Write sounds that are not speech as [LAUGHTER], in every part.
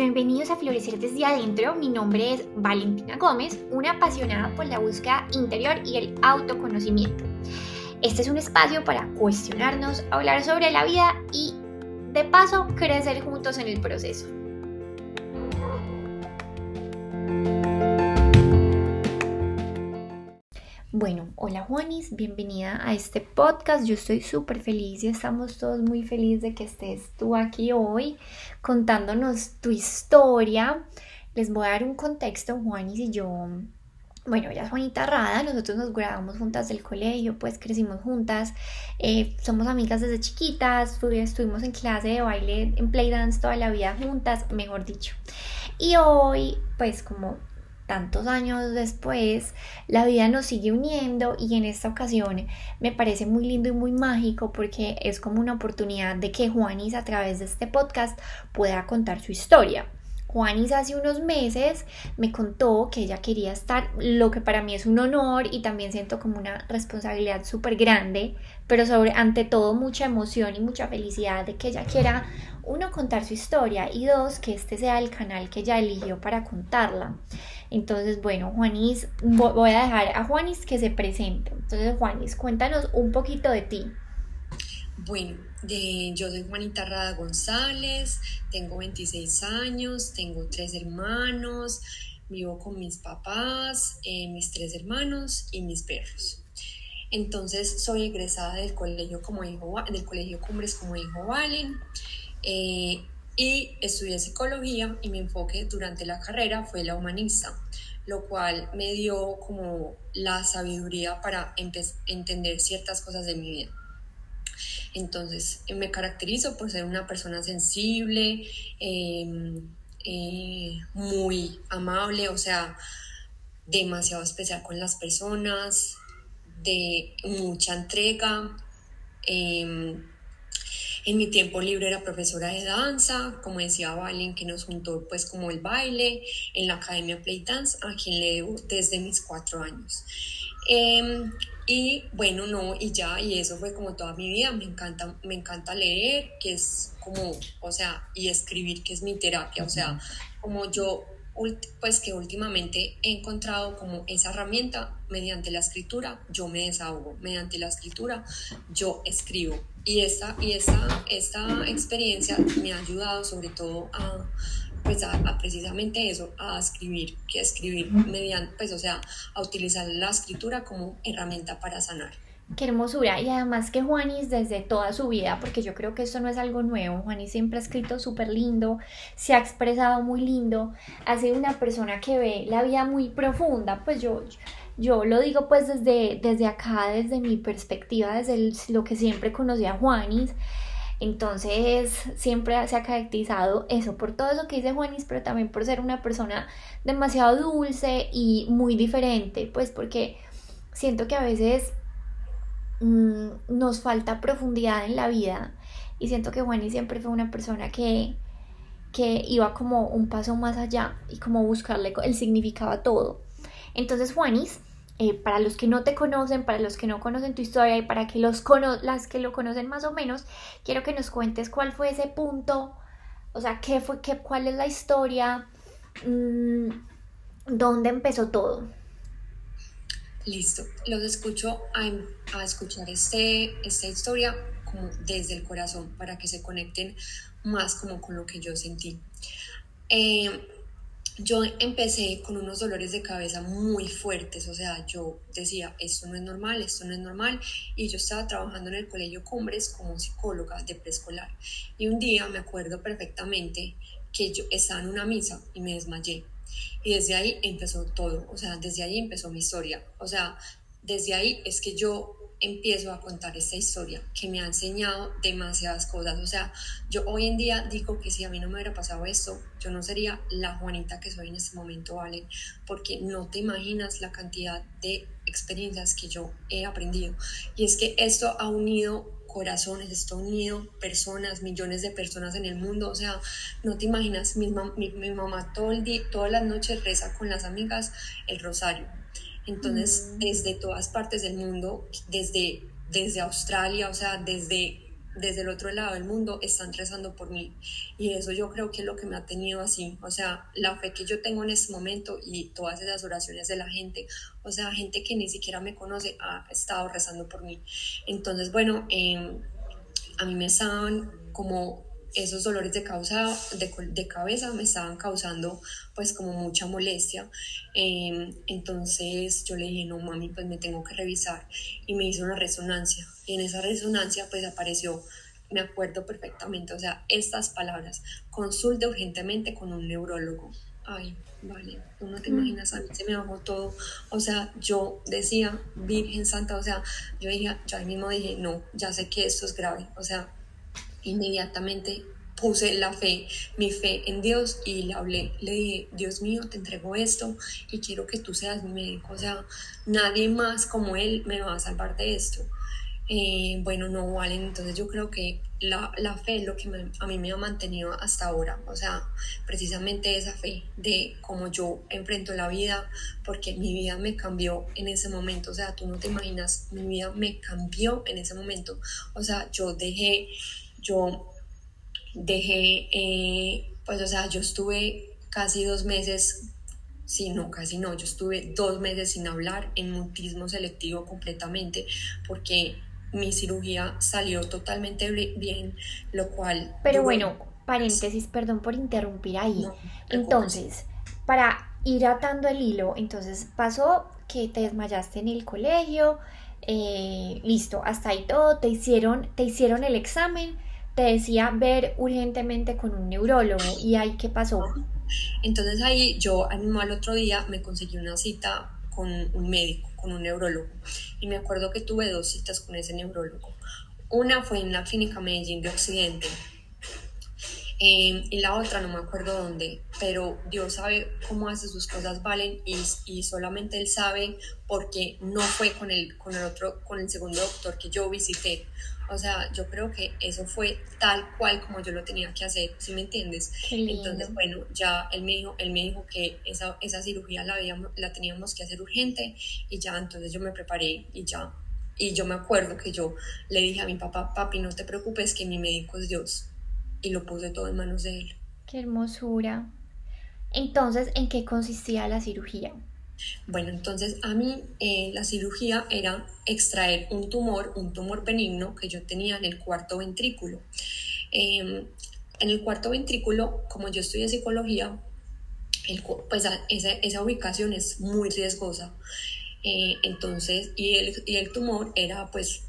Bienvenidos a Florecer desde adentro. Mi nombre es Valentina Gómez, una apasionada por la búsqueda interior y el autoconocimiento. Este es un espacio para cuestionarnos, hablar sobre la vida y, de paso, crecer juntos en el proceso. Bueno, hola Juanis, bienvenida a este podcast. Yo estoy súper feliz y estamos todos muy felices de que estés tú aquí hoy contándonos tu historia. Les voy a dar un contexto, Juanis y yo. Bueno, ella es Juanita Rada, nosotros nos graduamos juntas del colegio, pues crecimos juntas, eh, somos amigas desde chiquitas, estuvimos en clase de baile, en playdance toda la vida juntas, mejor dicho. Y hoy, pues como tantos años después, la vida nos sigue uniendo y en esta ocasión me parece muy lindo y muy mágico porque es como una oportunidad de que Juanis a través de este podcast pueda contar su historia. Juanis hace unos meses me contó que ella quería estar, lo que para mí es un honor y también siento como una responsabilidad súper grande, pero sobre ante todo mucha emoción y mucha felicidad de que ella quiera, uno, contar su historia y dos, que este sea el canal que ella eligió para contarla. Entonces, bueno, Juanis, voy a dejar a Juanis que se presente. Entonces, Juanis, cuéntanos un poquito de ti. Bueno, yo soy Juanita Rada González, tengo 26 años, tengo tres hermanos, vivo con mis papás, eh, mis tres hermanos y mis perros. Entonces soy egresada del colegio, como del colegio Cumbres como hijo Valen. Eh, y estudié psicología y mi enfoque durante la carrera fue la humanista, lo cual me dio como la sabiduría para entender ciertas cosas de mi vida. Entonces, me caracterizo por ser una persona sensible, em, eh, muy amable, o sea, demasiado especial con las personas, de mucha entrega. Em, en mi tiempo libre era profesora de danza, como decía Valen, que nos juntó pues como el baile en la Academia Play Dance, a quien le debo desde mis cuatro años. Em, y bueno, no, y ya, y eso fue como toda mi vida, me encanta, me encanta leer, que es como, o sea, y escribir, que es mi terapia, o sea, como yo pues que últimamente he encontrado como esa herramienta mediante la escritura, yo me desahogo, mediante la escritura yo escribo. Y esta, y esta, esta experiencia me ha ayudado sobre todo a, pues a, precisamente eso, a escribir, que escribir mediante, pues o sea, a utilizar la escritura como herramienta para sanar. Qué hermosura. Y además que Juanis desde toda su vida, porque yo creo que esto no es algo nuevo, Juanis siempre ha escrito súper lindo, se ha expresado muy lindo, ha sido una persona que ve la vida muy profunda, pues yo, yo lo digo pues desde, desde acá, desde mi perspectiva, desde lo que siempre conocí a Juanis. Entonces siempre se ha caracterizado eso, por todo eso que dice Juanis, pero también por ser una persona demasiado dulce y muy diferente, pues porque siento que a veces Mm, nos falta profundidad en la vida y siento que Juanis siempre fue una persona que, que iba como un paso más allá y como buscarle el significado a todo. Entonces Juanis, eh, para los que no te conocen, para los que no conocen tu historia y para que los las que lo conocen más o menos, quiero que nos cuentes cuál fue ese punto, o sea, qué fue, qué, cuál es la historia, mm, dónde empezó todo. Listo, los escucho a, escuchar este, esta historia como desde el corazón para que se conecten más como con lo que yo sentí. Eh, yo empecé con unos dolores de cabeza muy fuertes, o sea, yo decía, esto no es normal, esto no es normal, y yo estaba trabajando en el Colegio Cumbres como psicóloga de preescolar. Y un día me acuerdo perfectamente que yo estaba en una misa y me desmayé. Y desde ahí empezó todo, o sea, desde ahí empezó mi historia. O sea, desde ahí es que yo empiezo a contar esta historia que me ha enseñado demasiadas cosas. O sea, yo hoy en día digo que si a mí no me hubiera pasado esto, yo no sería la Juanita que soy en este momento, ¿vale? Porque no te imaginas la cantidad de experiencias que yo he aprendido. Y es que esto ha unido corazones, está unido personas, millones de personas en el mundo. O sea, no te imaginas, mi, mi, mamá todo el día, todas las noches reza con las amigas el rosario. Entonces, mm. desde todas partes del mundo, desde, desde Australia, o sea, desde desde el otro lado del mundo están rezando por mí. Y eso yo creo que es lo que me ha tenido así. O sea, la fe que yo tengo en este momento y todas esas oraciones de la gente, o sea, gente que ni siquiera me conoce ha estado rezando por mí. Entonces, bueno, em, a mí me estaban como esos dolores de, causa, de, cabeza me estaban causando pues como mucha molestia. Em, entonces yo le dije, no mami, pues me tengo que revisar y me hizo una resonancia. Y en esa resonancia pues apareció, me acuerdo perfectamente, o sea, estas palabras, consulte urgentemente con un neurólogo. Ay, vale, tú no te mm. imaginas, a mí se me bajó todo. O sea, yo decía, Virgen Santa, o sea, yo dije, yo ahí mismo dije, no, ya sé que esto es grave. O sea, inmediatamente puse la fe, mi fe en Dios y le hablé, le dije, Dios mío, te entrego esto y quiero que tú seas mi médico, o sea, nadie más como Él me va a salvar de esto. Eh, bueno, no valen, entonces yo creo que la, la fe es lo que a mí me ha mantenido hasta ahora, o sea, precisamente esa fe de cómo yo enfrento la vida, porque mi vida me cambió en ese momento, o sea, tú no te imaginas, mi vida me cambió en ese momento, o sea, yo dejé yo dejé, eh, pues o sea, yo estuve casi dos meses, sí, no, casi no, yo estuve dos meses sin hablar en mutismo selectivo completamente porque mi cirugía salió totalmente bien, lo cual... Pero bueno, paréntesis, perdón por interrumpir ahí. entonces, para ir atando el hilo, entonces pasó que te desmayaste en el colegio, eh, listo, hasta ahí todo, te hicieron, te hicieron el examen, decía ver urgentemente con un neurólogo y ahí qué pasó. Entonces ahí yo al otro día me conseguí una cita con un médico, con un neurólogo y me acuerdo que tuve dos citas con ese neurólogo. Una fue en la clínica Medellín de Occidente em, y la otra no me acuerdo dónde, pero Dios sabe cómo hace sus cosas, Valen, y, y, solamente Él sabe porque no fue con el, con el otro, con el segundo doctor que yo visité. O sea, yo creo que eso fue tal cual como yo lo tenía que hacer, ¿sí me entiendes? Entonces, bueno, ya él me dijo, él me dijo que esa, esa cirugía la, habíamos, la teníamos que hacer urgente y ya, entonces yo me preparé y ya. Y yo me acuerdo que yo le dije a mi papá, papi, no te preocupes que mi médico es Dios. Y lo puse todo en manos de él. Qué hermosura. Entonces, ¿en qué consistía la cirugía? Bueno, entonces a mí eh, la cirugía era extraer un tumor, un tumor benigno que yo tenía en el cuarto ventrículo. Em, en el cuarto ventrículo, como yo estudié psicología, pues esa, ubicación es muy riesgosa. Eh, entonces, y el, y el tumor era pues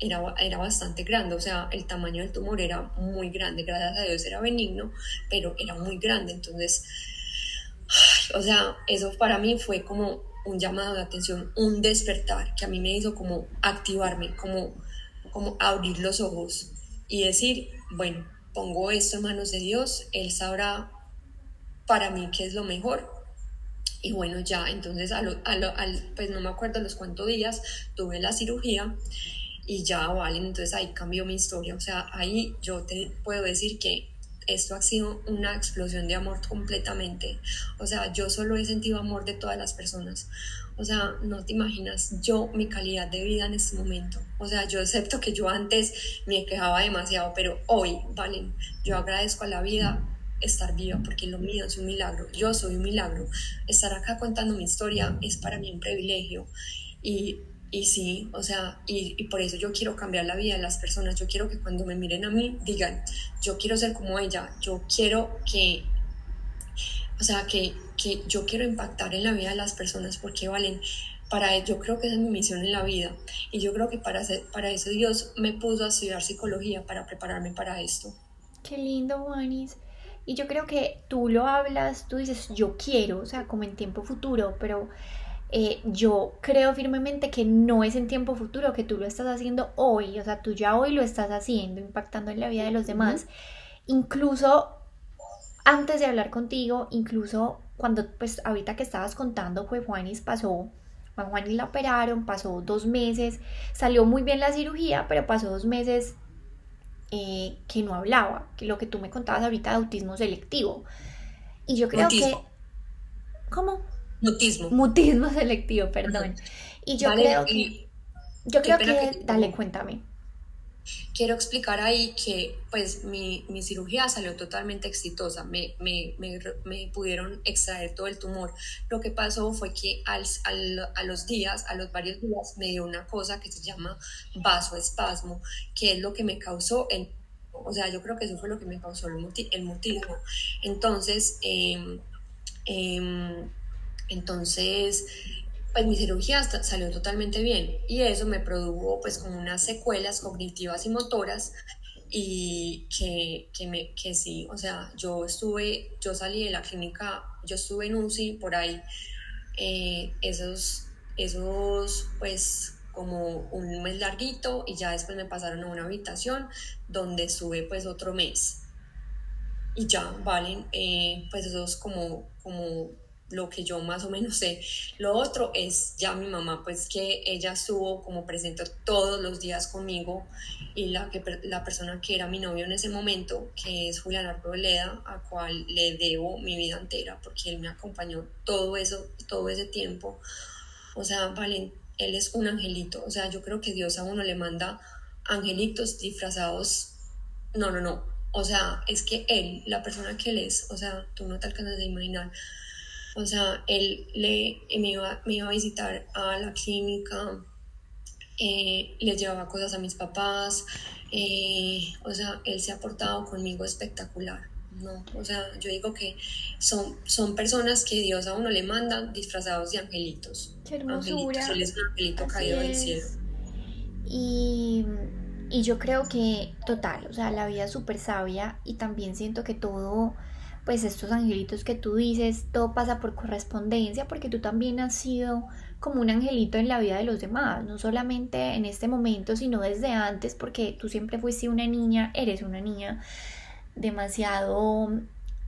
era, era, bastante grande, o sea, el tamaño del tumor era muy grande, gracias a Dios era benigno, pero era muy grande, entonces [SIGHS] o sea, eso para mí fue como un llamado de atención, un despertar que a mí me hizo como activarme, como, como abrir los ojos y decir, bueno, pongo esto en manos de Dios, Él sabrá para mí qué es lo mejor. Y bueno, ya, entonces, al, pues no me acuerdo los cuántos días, tuve la cirugía y ya, vale, entonces ahí cambió mi historia. O sea, ahí yo te puedo decir que esto ha sido una explosión de amor completamente. O sea, yo solo he sentido amor de todas las personas. O sea, no te imaginas yo mi calidad de vida en este momento. O sea, yo acepto que yo antes me quejaba demasiado, pero hoy, vale, yo agradezco a la vida estar viva porque lo mío es un milagro. Yo soy un milagro. Estar acá contando mi historia es para mí un privilegio. Y y sí, o sea, y, por eso yo quiero cambiar la vida de las personas. Yo quiero que cuando me miren a mí digan, yo quiero ser como ella, yo quiero que, o sea, que, que yo quiero impactar en la vida de las personas porque valen. Para yo creo que esa es mi misión en la vida. Y yo creo que para, para eso Dios me puso a estudiar psicología para prepararme para esto. Qué lindo, Juanis. Y yo creo que tú lo hablas, tú dices, yo quiero, o sea, como en tiempo futuro, pero eh, yo creo firmemente que no es en tiempo futuro, que tú lo estás haciendo hoy, o sea, tú ya hoy lo estás haciendo, impactando en la vida de los demás. Incluso antes de hablar contigo, incluso cuando, pues ahorita que estabas contando, fue Juanis pasó, a Juanis la operaron, pasó dos meses, salió muy bien la cirugía, pero pasó dos meses eh, que no hablaba, que lo que tú me contabas ahorita de autismo selectivo. Y yo creo que... ¿Cómo? Mutismo. Mutismo selectivo, perdón. Y yo creo que... yo creo que... dale, cuéntame. quiero explicar ahí que pues mi, mi cirugía salió totalmente exitosa, me, me, me, me, pudieron extraer todo el tumor. Lo que pasó fue que al, al, a los días, a los varios días, me dio una cosa que se llama vasoespasmo, que es lo que me causó el... O sea, yo creo que eso fue lo que me causó el, mutismo. Entonces, eh, eh, entonces pues mi cirugía salió totalmente bien y eso me produjo pues como unas secuelas cognitivas y motoras y que, que, me, que sí, o sea, yo estuve, yo salí de la clínica, yo estuve en UCI por ahí, eh, esos, esos pues como un mes larguito y ya después me pasaron a una habitación donde estuve pues otro mes. Y ya, valen, eh, pues esos como, como lo que yo más o menos sé. Lo otro es ya mi mamá, pues que ella estuvo como presente todos los días conmigo y la, que, la persona que era mi novio en ese momento, que es Julián Arboleda, a cual le debo mi vida entera porque él me acompañó todo eso, todo ese tiempo. O sea, Valen, él es un angelito. O sea, yo creo que Dios a uno le manda angelitos disfrazados. No, no, no. O sea, es que él, la persona que él es, o sea, tú no te alcanzas a imaginar o sea, él le, me, iba, me iba a visitar a la clínica, eh, le llevaba cosas a mis papás, eh, o sea, él se ha portado conmigo espectacular. No, o sea, yo digo que son, son personas que Dios a uno le manda disfrazados de angelitos. Qué hermosura. Él es un angelito caído del cielo. Y, y yo creo que, total, o sea, la vida es súper sabia y también siento que todo pues estos angelitos que tú dices, todo pasa por correspondencia, porque tú también has sido como un angelito en la vida de los demás, no solamente en este momento, sino desde antes, porque tú siempre fuiste una niña, eres una niña demasiado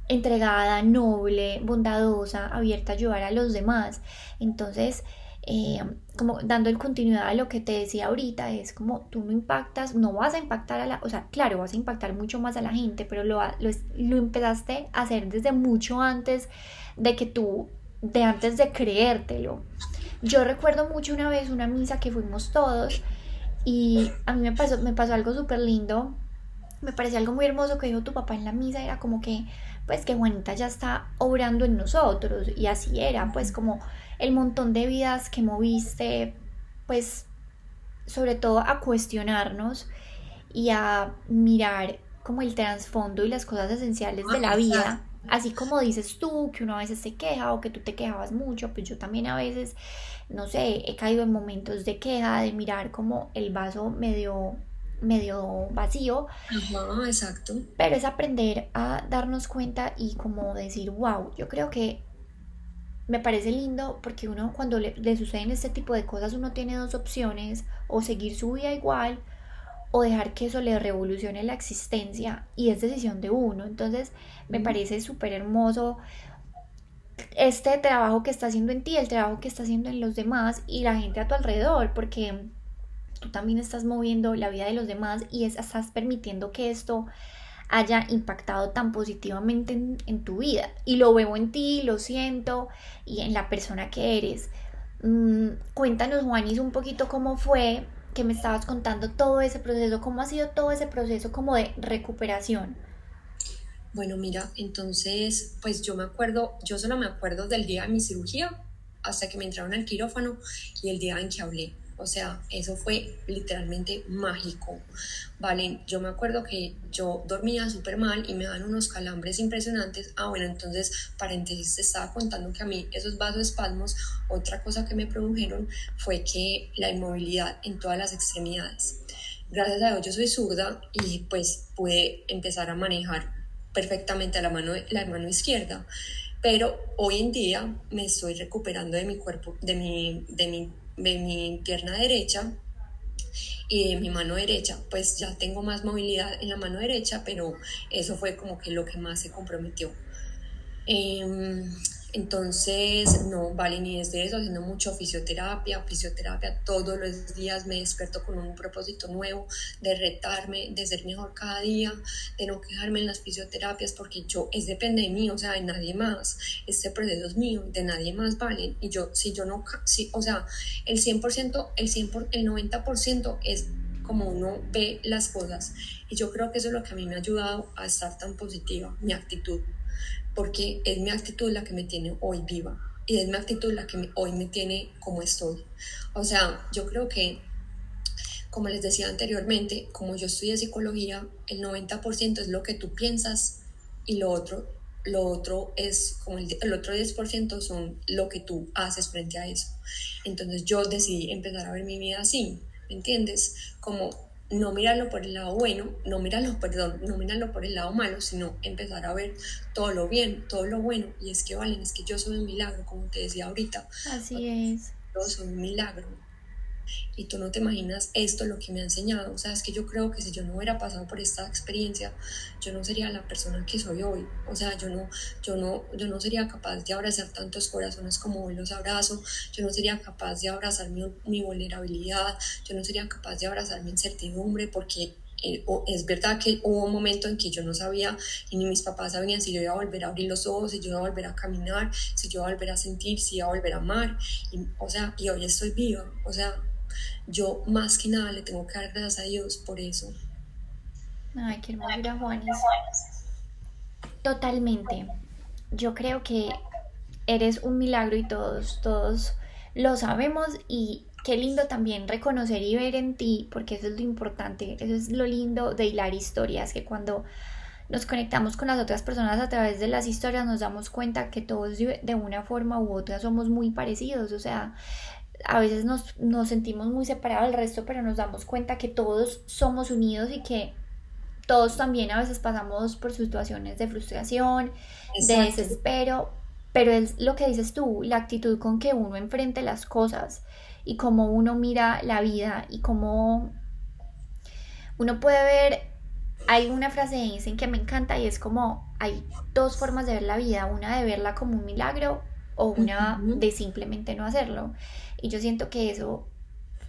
entregada, noble, bondadosa, abierta a ayudar a los demás. Entonces, eh, como dando el continuidad a lo que te decía ahorita, es como tú no impactas, no vas a impactar a la, o sea, claro, vas a impactar mucho más a la gente, pero lo, lo, lo empezaste a hacer desde mucho antes de que tú, de antes de creértelo. Yo recuerdo mucho una vez una misa que fuimos todos y a mí me pasó, me pasó algo súper lindo, me pareció algo muy hermoso que dijo tu papá en la misa, era como que, pues que Juanita ya está obrando en nosotros y así era, pues como el montón de vidas que moviste, pues sobre todo a cuestionarnos y a mirar como el trasfondo y las cosas esenciales de la vida. Así como dices tú, que uno a veces se queja o que tú te quejabas mucho, pues yo también a veces, no sé, he caído en momentos de queja, de mirar como el vaso medio medio vacío. Ajá, exacto. Pero es aprender a darnos cuenta y como decir, wow, yo creo que me parece lindo porque uno cuando le, suceden este tipo de cosas uno tiene dos opciones o seguir su vida igual o dejar que eso le revolucione la existencia y es decisión de uno. Entonces me parece súper hermoso este trabajo que está haciendo en ti, el trabajo que está haciendo en los demás y la gente a tu alrededor porque tú también estás moviendo la vida de los demás y estás permitiendo que esto haya impactado tan positivamente en, tu vida. Y lo veo en ti, lo siento y en la persona que eres. Mm, cuéntanos, Juanis, un poquito cómo fue que me estabas contando todo ese proceso, cómo ha sido todo ese proceso como de recuperación. Bueno, mira, entonces, pues yo me acuerdo, yo solo me acuerdo del día de mi cirugía hasta que me entraron al quirófano y el día en que hablé. O sea, eso fue literalmente mágico. Vale, yo me acuerdo que yo dormía súper mal y me dan unos calambres impresionantes. Ah, bueno, entonces, paréntesis, te estaba contando que a mí esos vasoespasmos, otra cosa que me produjeron fue que la inmovilidad en todas las extremidades. Gracias a Dios yo soy zurda y pues pude empezar a manejar perfectamente la mano, la mano izquierda pero hoy en día me estoy recuperando de mi cuerpo, de mi, de mi de mi pierna derecha y de mi mano derecha, pues ya tengo más movilidad en la mano derecha, pero eso fue como que lo que más se comprometió. Em, entonces, no vale ni desde eso, haciendo mucho fisioterapia, fisioterapia todos los días me despierto con un propósito nuevo de retarme, de ser mejor cada día, de no quejarme en las fisioterapias porque yo, es depende de mí, o sea, de nadie más, este proceso es mío, de nadie más vale, y yo, si yo no, si, o sea, el 100%, el 100%, el 90% es como uno ve las cosas. Y yo creo que eso es lo que a mí me ha ayudado a estar tan positiva, mi actitud, porque es mi actitud la que me tiene hoy viva y es mi actitud la que hoy me tiene como estoy. O sea, yo creo que, como les decía anteriormente, como yo estudié psicología, el 90% es lo que tú piensas y lo otro, lo otro es como el, el otro 10% son lo que tú haces frente a eso. Entonces yo decidí empezar a ver mi vida así, ¿me entiendes? Como no mirarlo por el lado bueno, no mirarlo, perdón, no mirarlo por el lado malo, sino empezar a ver todo lo bien, todo lo bueno. Y es que, Valen, es que yo soy un milagro, como te decía ahorita. Así es. Yo soy un milagro y tú no te imaginas esto lo que me ha enseñado. O sea, es que yo creo que si yo no hubiera pasado por esta experiencia, yo no sería la persona que soy hoy. O sea, yo no, yo no, yo no sería capaz de abrazar tantos corazones como hoy los abrazo. Yo no sería capaz de abrazar mi, mi vulnerabilidad. Yo no sería capaz de abrazar mi incertidumbre porque eh, es verdad que hubo un momento en que yo no sabía y ni mis papás sabían si yo iba a volver a abrir los ojos, si yo iba a volver a caminar, si yo iba a volver a sentir, si iba a volver a amar. Y, o sea, y hoy estoy viva. O sea, yo más que nada le tengo que dar gracias a Dios por eso. Ay, qué hermosura, Juanis. Totalmente. Yo creo que eres un milagro y todos, todos lo sabemos y qué lindo también reconocer y ver en ti, porque eso es lo importante, eso es lo lindo de hilar historias, que cuando nos conectamos con las otras personas a través de las historias nos damos cuenta que todos de una forma u otra somos muy parecidos, o sea, a veces nos, sentimos muy separados del resto, pero nos damos cuenta que todos somos unidos y que todos también a veces pasamos por situaciones de frustración, de desespero, pero es lo que dices tú, la actitud con que uno enfrente las cosas y cómo uno mira la vida y cómo uno puede ver, hay una frase de dicen que me encanta y es como hay dos formas de ver la vida, una de verla como un milagro o una de simplemente no hacerlo. Y yo siento que eso,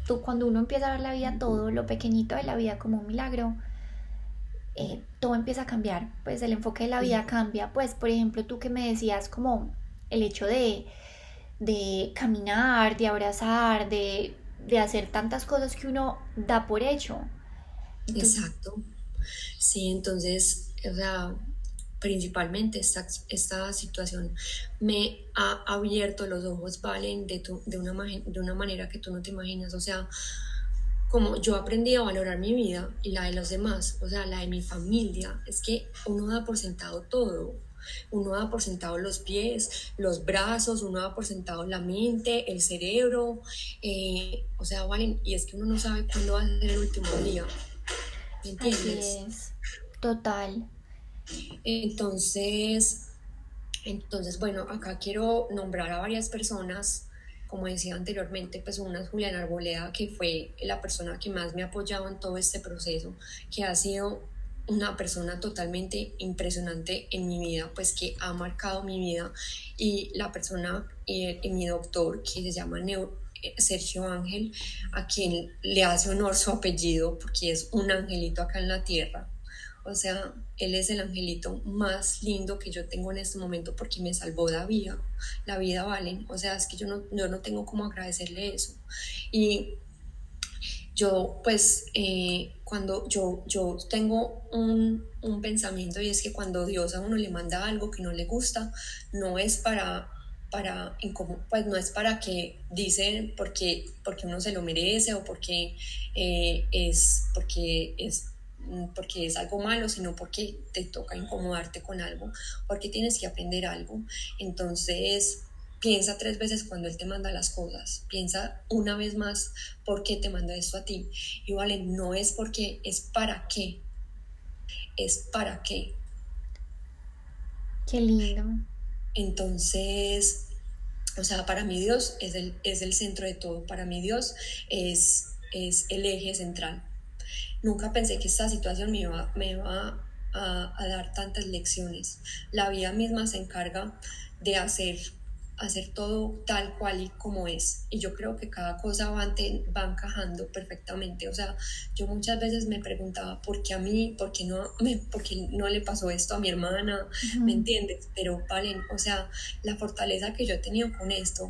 tú cuando uno empieza a ver la vida, todo lo pequeñito de la vida como un milagro, eh, todo empieza a cambiar, pues el enfoque de la vida cambia. Pues, por ejemplo, tú que me decías como el hecho de, de caminar, de abrazar, de, de, hacer tantas cosas que uno da por hecho. Exacto. Sí, entonces, o sea, principalmente esta, esta situación me ha abierto los ojos, Valen, de, de, una, de una manera que tú no te imaginas. O sea, como yo aprendí a valorar mi vida y la de los demás, o sea, la de mi familia, es que uno da por sentado todo. Uno da por sentado los pies, los brazos, uno da por sentado la mente, el cerebro. Eh, o sea, Valen, y es que uno no sabe cuándo va a ser el último día. ¿Me entiendes? Así es. Total. Entonces, entonces, bueno, acá quiero nombrar a varias personas, como decía anteriormente, pues una es Juliana Arboleda, que fue la persona que más me ha apoyado en todo este proceso, que ha sido una persona totalmente impresionante en mi vida, pues que ha marcado mi vida y la persona y, mi doctor que se llama Sergio Ángel, a quien le hace honor su apellido porque es un angelito acá en la tierra. O sea, él es el angelito más lindo que yo tengo en este momento porque me salvó la vida. La vida vale. O sea, es que yo no, yo no tengo cómo agradecerle eso. Y yo, pues, eh, cuando yo, yo tengo un, un pensamiento y es que cuando Dios a uno le manda algo que no le gusta, no es para para, pues no es para que dicen porque, porque uno se lo merece o porque, eh, es, porque es porque es algo malo, sino porque te toca incomodarte con algo, porque tienes que aprender algo. Entonces, piensa tres veces cuando Él te manda las cosas. Piensa una vez más por qué te manda esto a ti. Y vale, no es porque, es para qué. Es para qué. Qué lindo. Entonces, o sea, para mí Dios es el, es el centro de todo. Para mí Dios es, es el eje central Nunca pensé que esta situación me iba, me iba a, a, dar tantas lecciones. La vida misma se encarga de hacer, hacer todo tal cual y como es. Y yo creo que cada cosa va, va encajando perfectamente. O sea, yo muchas veces me preguntaba por qué a mí, por qué no, [LAUGHS] me, por qué no le pasó esto a mi hermana, ¿me entiendes? Pero valen, o sea, la fortaleza que yo he tenido con esto,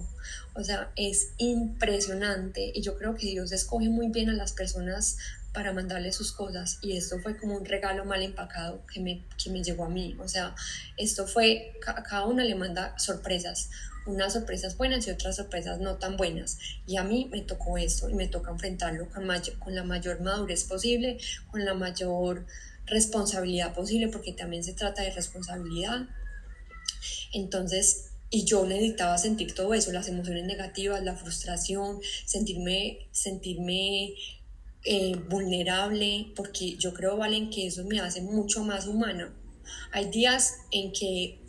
o sea, es impresionante. Y yo creo que Dios escoge muy bien a las personas para mandarle sus cosas y esto fue como un regalo mal empacado que me, que me llegó a mí. O sea, esto fue, cada una le manda sorpresas, unas sorpresas buenas y otras sorpresas no tan buenas. Y a mí me tocó esto y me toca enfrentarlo con, con la mayor madurez posible, con la mayor responsabilidad posible, porque también se trata de responsabilidad. Entonces, y yo necesitaba sentir todo eso, las emociones negativas, la frustración, sentirme, sentirme eh, vulnerable, porque yo creo, Valen, que eso me hace mucho más humana. Hay días en que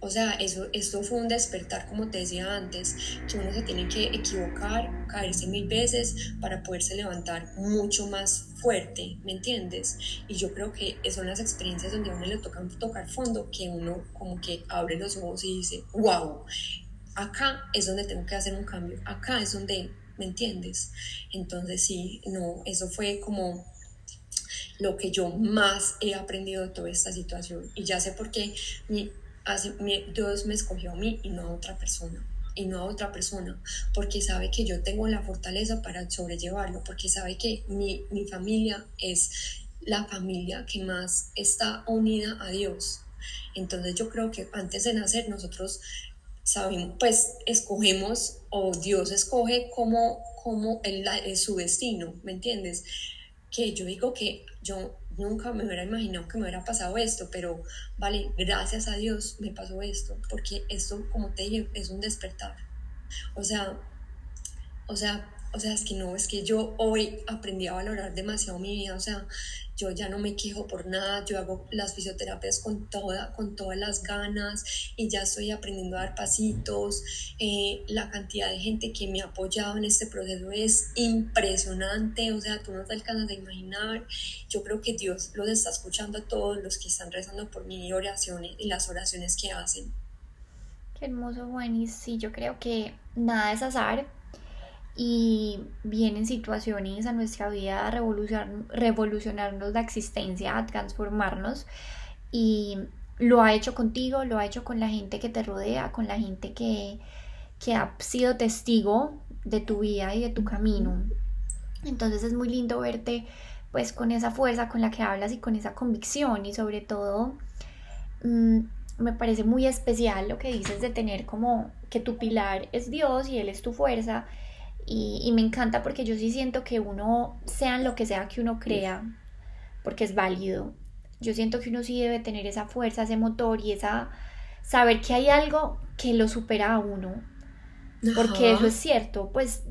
o sea, eso, esto fue un despertar, como te decía antes, que uno se tiene que equivocar, caerse mil veces para poderse levantar mucho más fuerte, ¿me entiendes? Y yo creo que son las experiencias donde a uno le toca tocar fondo, que uno como que abre los ojos y dice, wow, acá es donde tengo que hacer un cambio, acá es donde, ¿me entiendes? Entonces sí, no, eso fue como lo que yo más he aprendido de toda esta situación. Y ya sé por qué mi, Dios me escogió a mí y no a otra persona y no a otra persona, porque sabe que yo tengo la fortaleza para sobrellevarlo, porque sabe que mi, mi familia es la familia que más está unida a Dios. Entonces yo creo que antes de nacer nosotros sabemos, pues escogemos o Dios escoge como, como el, su destino, ¿me entiendes? Que yo digo que yo nunca me hubiera imaginado que me hubiera pasado esto, pero vale, gracias a Dios me pasó esto, porque esto, como te dije, es un despertar. O sea, o sea, o sea, es que no, es que yo hoy aprendí a valorar demasiado mi vida, o sea, yo ya no me quejo por nada, yo hago las fisioterapias con, toda, con todas las ganas y ya estoy aprendiendo a dar pasitos. Eh, la cantidad de gente que me ha apoyado en este proceso es impresionante, o sea, tú no te alcanzas a imaginar. Yo creo que Dios los está escuchando a todos los que están rezando por mí y oraciones y las oraciones que hacen. Qué hermoso, Juanis. Sí, yo creo que nada es azar y vienen situaciones a nuestra vida a revolucionarnos la existencia, a transformarnos y lo ha hecho contigo, lo ha hecho con la gente que te rodea, con la gente que, que ha sido testigo de tu vida y de tu camino. Entonces es muy lindo verte pues con esa fuerza con la que hablas y con esa convicción y sobre todo mm, me parece muy especial lo que dices de tener como que tu pilar es Dios y Él es tu fuerza y, me encanta porque yo sí siento que uno, sea lo que sea que uno crea, porque es válido, yo siento que uno sí debe tener esa fuerza, ese motor y esa saber que hay algo que lo supera a uno. Porque eso es cierto, pues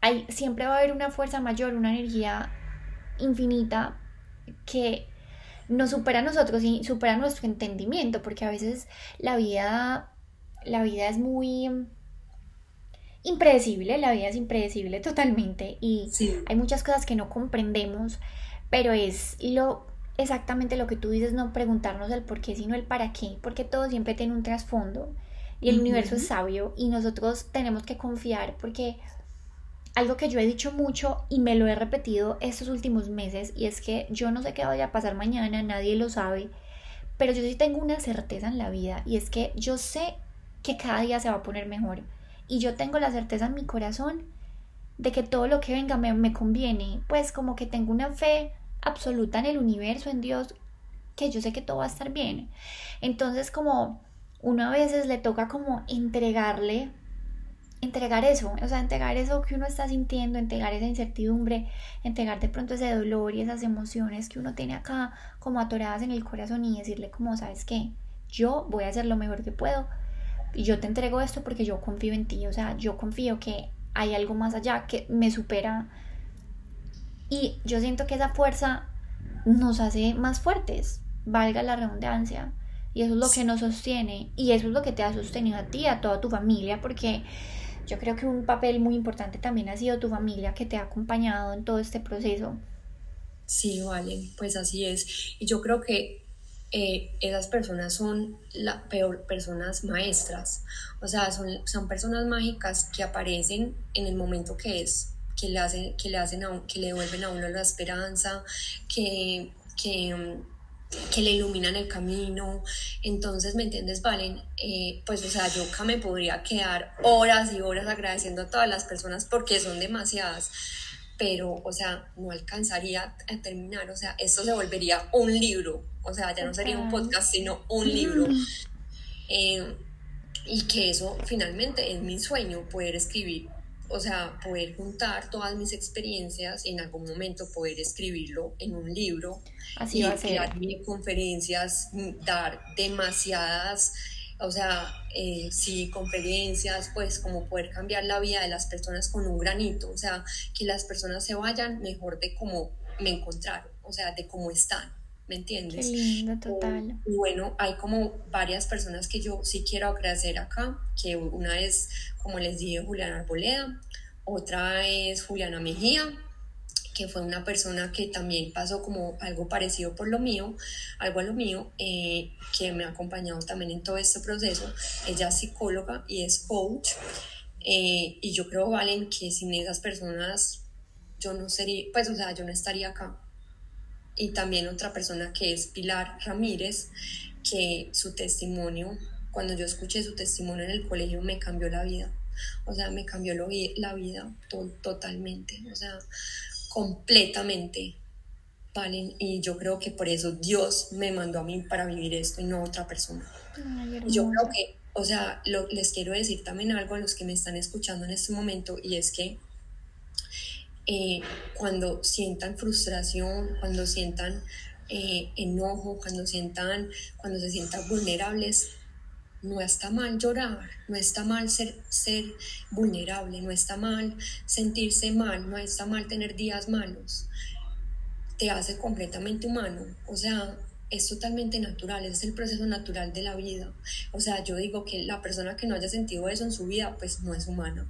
hay, siempre va a haber una fuerza mayor, una energía infinita que nos supera a nosotros y supera nuestro entendimiento, porque a veces la vida, la vida es muy impredecible, la vida es impredecible totalmente y hay muchas cosas que no comprendemos, pero es lo exactamente lo que tú dices, no preguntarnos el por qué, sino el para qué, porque todo siempre tiene un trasfondo y el universo es sabio y nosotros tenemos que confiar porque algo que yo he dicho mucho y me lo he repetido estos últimos meses y es que yo no sé qué vaya a pasar mañana, nadie lo sabe, pero yo sí tengo una certeza en la vida y es que yo sé que cada día se va a poner mejor y yo tengo la certeza en mi corazón de que todo lo que venga me, conviene, pues como que tengo una fe absoluta en el universo, en Dios, que yo sé que todo va a estar bien. Entonces como uno a veces le toca como entregarle, entregar eso, o sea, entregar eso que uno está sintiendo, entregar esa incertidumbre, entregar de pronto ese dolor y esas emociones que uno tiene acá como atoradas en el corazón y decirle como, ¿sabes qué? Yo voy a hacer lo mejor que puedo yo te entrego esto porque yo confío en ti, o sea, yo confío que hay algo más allá que me supera. Y yo siento que esa fuerza nos hace más fuertes, valga la redundancia. Y eso es lo que nos sostiene y eso es lo que te ha sostenido a ti, a toda tu familia, porque yo creo que un papel muy importante también ha sido tu familia que te ha acompañado en todo este proceso. Sí, vale, pues así es. Y yo creo que eh, esas personas son las peor personas maestras, o sea, son, son personas mágicas que aparecen en el momento que es, que le hacen, que le hacen que le devuelven a uno la esperanza, que, que, que le iluminan el camino. Entonces, ¿me entiendes, Valen? Eh, pues, o sea, yo me podría quedar horas y horas agradeciendo a todas las personas porque son demasiadas pero, o sea, no alcanzaría a terminar, o sea, esto se volvería un libro, o sea, ya no sería un podcast, sino un libro. Eh, y que eso finalmente es mi sueño, poder escribir, o sea, poder juntar todas mis experiencias y en algún momento poder escribirlo en un libro Así va a ser. conferencias, dar demasiadas o sea, eh, sí, conferencias, pues como poder cambiar la vida de las personas con un granito, o sea, que las personas se vayan mejor de cómo me encontraron, o sea, de cómo están, ¿me entiendes? Qué lindo, total. Y bueno, hay como varias personas que yo sí quiero agradecer acá, que una es, como les dije, Juliana Arboleda, otra es Juliana Mejía, que fue una persona que también pasó como algo parecido por lo mío, algo a lo mío, eh, que me ha acompañado también en todo este proceso. Ella es psicóloga y es coach. Eh, y yo creo, Valen, que sin esas personas yo no sería, pues, o sea, yo no estaría acá. Y también otra persona que es Pilar Ramírez, que su testimonio, cuando yo escuché su testimonio en el colegio, me cambió la vida. O sea, me cambió la vida totalmente. O sea, completamente, ¿vale? Y yo creo que por eso Dios me mandó a mí para vivir esto y no otra persona. yo creo que, o sea, lo, les quiero decir también algo a los que me están escuchando en este momento y es que eh, cuando sientan frustración, cuando sientan eh, enojo, cuando sientan, cuando se sientan vulnerables, no está mal llorar, no está mal ser, ser vulnerable, no está mal sentirse mal, no está mal tener días malos. Te hace completamente humano. O sea, es totalmente natural, es el proceso natural de la vida. O sea, yo digo que la persona que no haya sentido eso en su vida, pues no es humana.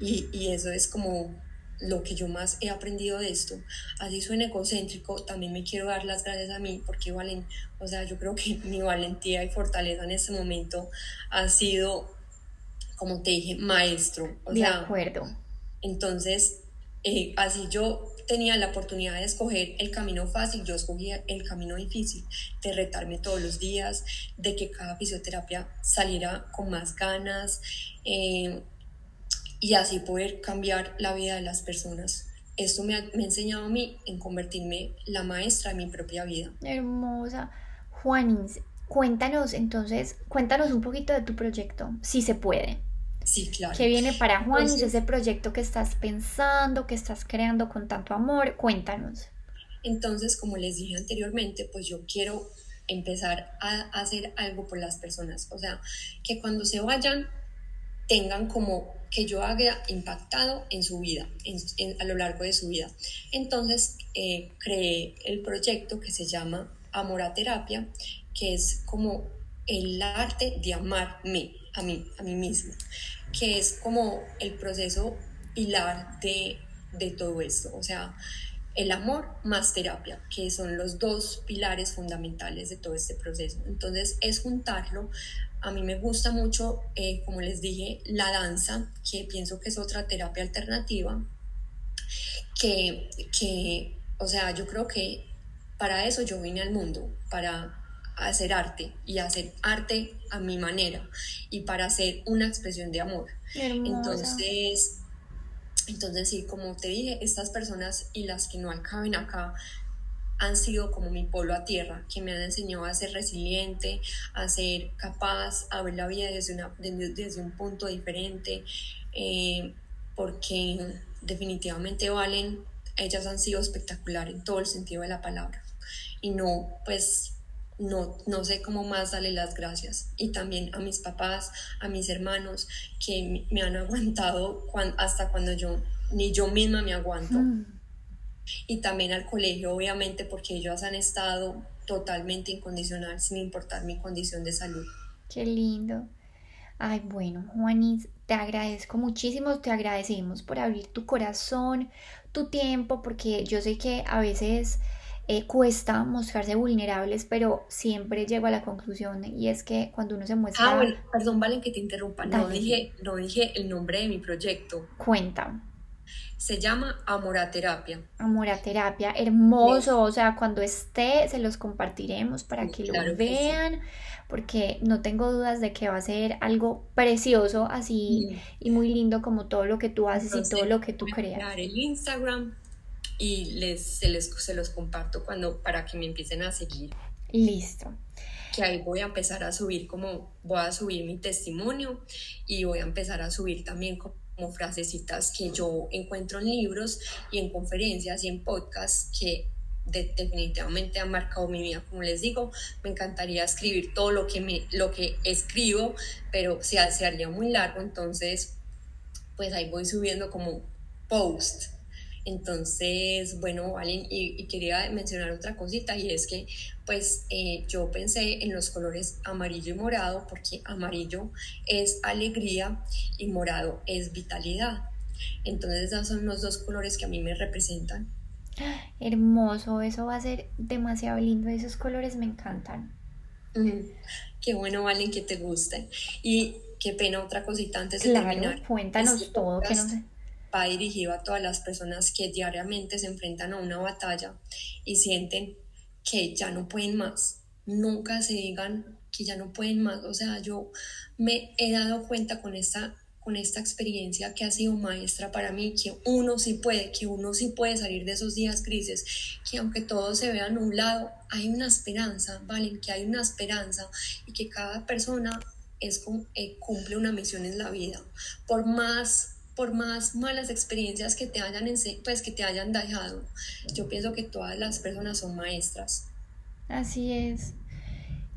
Y, y eso es como lo que yo más he aprendido de esto. Así suena egocéntrico, también me quiero dar las gracias a mí porque valen, o sea, yo creo que [LAUGHS] mi valentía y fortaleza en este momento ha sido, como te dije, maestro. de acuerdo. Entonces, eh, así yo tenía la oportunidad de escoger el camino fácil, yo escogía el camino difícil, de retarme todos los días, de que cada fisioterapia saliera con más ganas. Eh, y así poder cambiar la vida de las personas. Esto me ha, enseñado a mí en convertirme la maestra de mi propia vida. Hermosa. Juanis, cuéntanos entonces, cuéntanos un poquito de tu proyecto, si se puede. Sí, claro. ¿Qué viene para Juanis, ese proyecto que estás pensando, que estás creando con tanto amor? Cuéntanos. Entonces, como les dije anteriormente, pues yo quiero empezar a hacer algo por las personas. O sea, que cuando se vayan tengan como que yo haya impactado en su vida, a lo largo de su vida. Entonces eh, creé el proyecto que se llama Amor a Terapia, que es como el arte de amarme a mí, a mí mismo, que es como el proceso pilar de, de todo esto. O sea, el amor más terapia, que son los dos pilares fundamentales de todo este proceso. Entonces es juntarlo a mí me gusta mucho, eh, como les dije, la danza, que pienso que es otra terapia alternativa, que, que, o sea, yo creo que para eso yo vine al mundo, para hacer arte y hacer arte a mi manera y para hacer una expresión de amor. Entonces, entonces sí, como te dije, estas personas y las que no caben acá han sido como mi polo a tierra, que me han enseñado a ser resiliente, a ser capaz, a ver la vida desde, una, desde un punto diferente, eh, porque definitivamente valen, ellas han sido espectaculares en todo el sentido de la palabra. Y no, pues no, no sé cómo más darle las gracias. Y también a mis papás, a mis hermanos, que me han aguantado hasta cuando yo, ni yo misma me aguanto. Mm y también al colegio, obviamente, porque ellos han estado totalmente incondicional, sin importar mi condición de salud. Qué lindo. Ay, bueno, Juanis, te agradezco muchísimo, te agradecemos por abrir tu corazón, tu tiempo, porque yo sé que a veces eh, cuesta mostrarse vulnerables, pero siempre llego a la conclusión y es que cuando uno se muestra... Ah, bueno, perdón, Valen, que te interrumpa, no dije, no dije el nombre de mi proyecto. Cuenta se llama Amoraterapia. Amoraterapia, hermoso. O sea, cuando esté, se los compartiremos para que lo vean, porque no tengo dudas de que va a ser algo precioso así y muy lindo como todo lo que tú haces y todo lo que tú creas. el Instagram y les, se, les, se los comparto cuando, para que me empiecen a seguir. Listo que ahí voy a empezar a subir como voy a subir mi testimonio y voy a empezar a subir también como como frasecitas que yo encuentro en libros y en conferencias y en podcasts que definitivamente han marcado mi vida. Como les digo, me encantaría escribir todo lo que, me, lo que escribo, pero se, se haría muy largo, entonces pues ahí voy subiendo como post entonces, bueno, Valen, y, quería mencionar otra cosita y es que pues eh, yo pensé en los colores amarillo y morado porque amarillo es alegría y morado es vitalidad. Entonces esos son los dos colores que a mí me representan. Hermoso, eso va a ser demasiado lindo, esos colores me encantan. Qué bueno, Valen, que te guste. Y qué pena otra cosita antes de terminar. Cuéntanos este todo, que no sé va dirigido a todas las personas que diariamente se enfrentan a una batalla y sienten que ya no pueden más. Nunca se digan que ya no pueden más. O sea, yo me he dado cuenta con esta, con esta experiencia que ha sido maestra para mí, que uno sí puede, que uno sí puede salir de esos días grises, que aunque todo se vea nublado, hay una esperanza, ¿vale? Que hay una esperanza y que cada persona es, eh, cumple una misión en la vida. Por más por más malas experiencias que te hayan, pues, que te hayan dejado, yo pienso que todas las personas son maestras. Así es.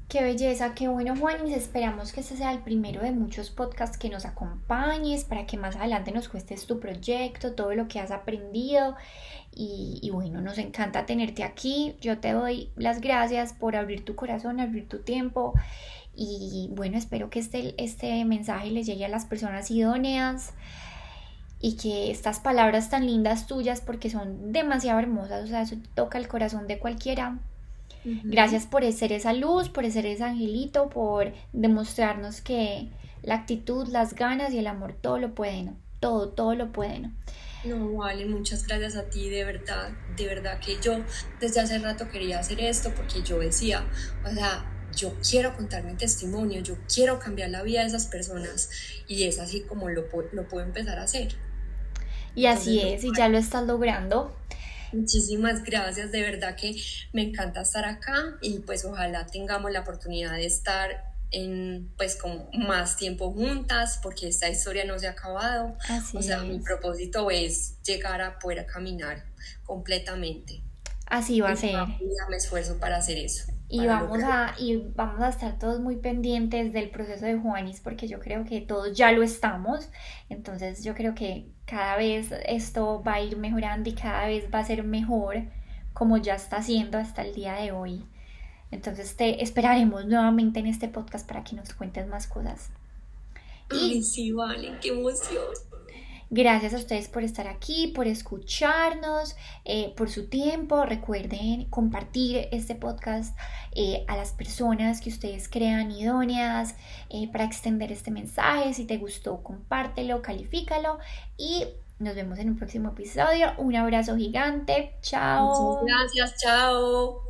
Qué belleza, qué bueno Juanis, esperamos que este sea el primero de muchos podcasts que nos acompañes para que más adelante nos cuestes tu proyecto, todo lo que has aprendido y, y, bueno, nos encanta tenerte aquí. Yo te doy las gracias por abrir tu corazón, abrir tu tiempo y bueno, espero que este, este mensaje les llegue a las personas idóneas y que estas palabras tan lindas tuyas, porque son demasiado hermosas, o sea, eso toca el corazón de cualquiera. Gracias por ser esa luz, por ser ese angelito, por demostrarnos que la actitud, las ganas y el amor todo lo pueden, todo, todo lo pueden. No, vale, muchas gracias a ti, de verdad, de verdad que yo desde hace rato quería hacer esto porque yo decía, o sea, yo quiero contar mi testimonio, yo quiero cambiar la vida de esas personas y es así como lo, lo puedo empezar a hacer. Y así es, y ya lo estás logrando. Muchísimas gracias, de verdad que me encanta estar acá y pues ojalá tengamos la oportunidad de estar en pues como más tiempo juntas porque esta historia no se ha acabado. o sea, mi propósito es llegar a poder caminar completamente. Así va a ser. Me esfuerzo para hacer eso. Y vamos, a, y vamos a estar todos muy pendientes del proceso de Juanis porque yo creo que todos ya lo estamos. Entonces yo creo que cada vez esto va a ir mejorando y cada vez va a ser mejor como ya está siendo hasta el día de hoy. Entonces te esperaremos nuevamente en este podcast para que nos cuentes más cosas. Y sí, vale, qué emoción. Gracias a ustedes por estar aquí, por escucharnos, eh, por su tiempo. Recuerden compartir este podcast eh, a las personas que ustedes crean idóneas eh, para extender este mensaje. Si te gustó, compártelo, califícalo y nos vemos en un próximo episodio. Un abrazo gigante. Chao. Muchas gracias. Chao.